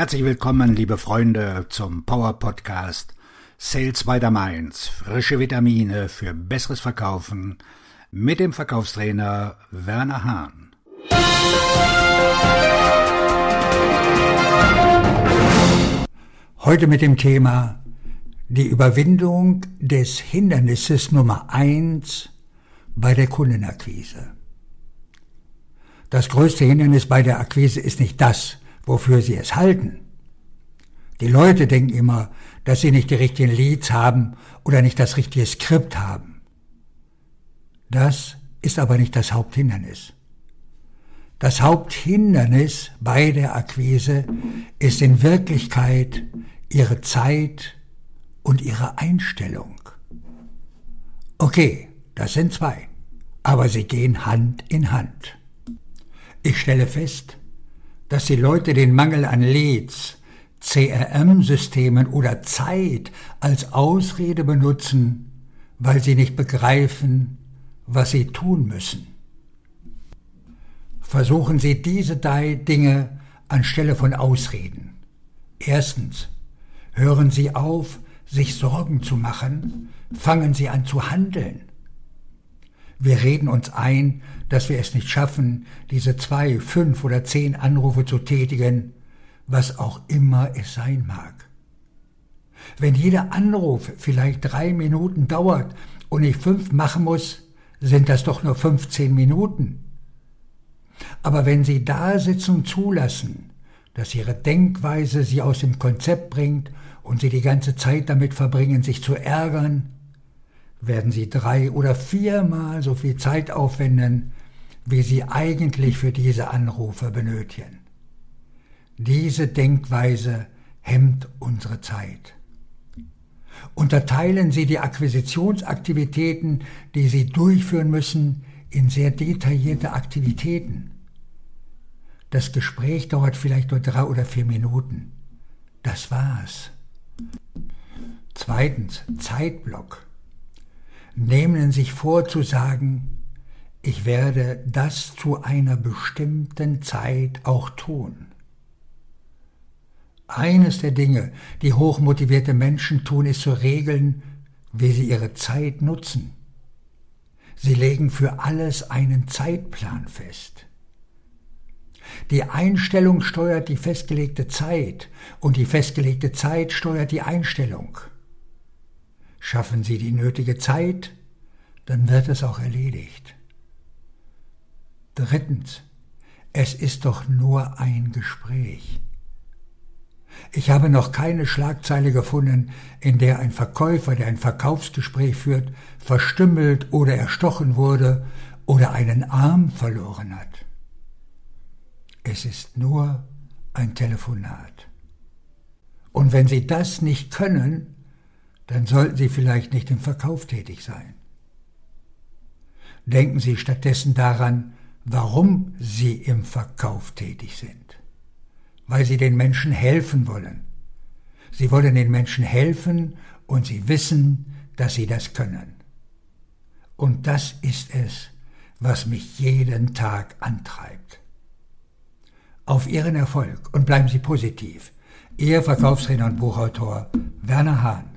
Herzlich willkommen, liebe Freunde, zum Power Podcast Sales by the Mainz. Frische Vitamine für besseres Verkaufen mit dem Verkaufstrainer Werner Hahn. Heute mit dem Thema die Überwindung des Hindernisses Nummer eins bei der Kundenakquise. Das größte Hindernis bei der Akquise ist nicht das, wofür sie es halten. Die Leute denken immer, dass sie nicht die richtigen Leads haben oder nicht das richtige Skript haben. Das ist aber nicht das Haupthindernis. Das Haupthindernis bei der Akquise ist in Wirklichkeit ihre Zeit und ihre Einstellung. Okay, das sind zwei, aber sie gehen Hand in Hand. Ich stelle fest, dass die Leute den Mangel an Leads, CRM-Systemen oder Zeit als Ausrede benutzen, weil sie nicht begreifen, was sie tun müssen. Versuchen Sie diese drei Dinge anstelle von Ausreden. Erstens, hören Sie auf, sich Sorgen zu machen, fangen Sie an zu handeln. Wir reden uns ein, dass wir es nicht schaffen, diese zwei, fünf oder zehn Anrufe zu tätigen, was auch immer es sein mag. Wenn jeder Anruf vielleicht drei Minuten dauert und ich fünf machen muss, sind das doch nur 15 Minuten. Aber wenn Sie da sitzen und zulassen, dass Ihre Denkweise Sie aus dem Konzept bringt und Sie die ganze Zeit damit verbringen, sich zu ärgern, werden Sie drei oder viermal so viel Zeit aufwenden, wie Sie eigentlich für diese Anrufe benötigen. Diese Denkweise hemmt unsere Zeit. Unterteilen Sie die Akquisitionsaktivitäten, die Sie durchführen müssen, in sehr detaillierte Aktivitäten. Das Gespräch dauert vielleicht nur drei oder vier Minuten. Das war's. Zweitens, Zeitblock nehmen sich vor zu sagen, ich werde das zu einer bestimmten Zeit auch tun. Eines der Dinge, die hochmotivierte Menschen tun, ist zu regeln, wie sie ihre Zeit nutzen. Sie legen für alles einen Zeitplan fest. Die Einstellung steuert die festgelegte Zeit und die festgelegte Zeit steuert die Einstellung. Schaffen Sie die nötige Zeit, dann wird es auch erledigt. Drittens, es ist doch nur ein Gespräch. Ich habe noch keine Schlagzeile gefunden, in der ein Verkäufer, der ein Verkaufsgespräch führt, verstümmelt oder erstochen wurde oder einen Arm verloren hat. Es ist nur ein Telefonat. Und wenn Sie das nicht können, dann sollten Sie vielleicht nicht im Verkauf tätig sein. Denken Sie stattdessen daran, warum Sie im Verkauf tätig sind. Weil Sie den Menschen helfen wollen. Sie wollen den Menschen helfen und Sie wissen, dass Sie das können. Und das ist es, was mich jeden Tag antreibt. Auf Ihren Erfolg und bleiben Sie positiv. Ihr Verkaufstrainer und Buchautor Werner Hahn.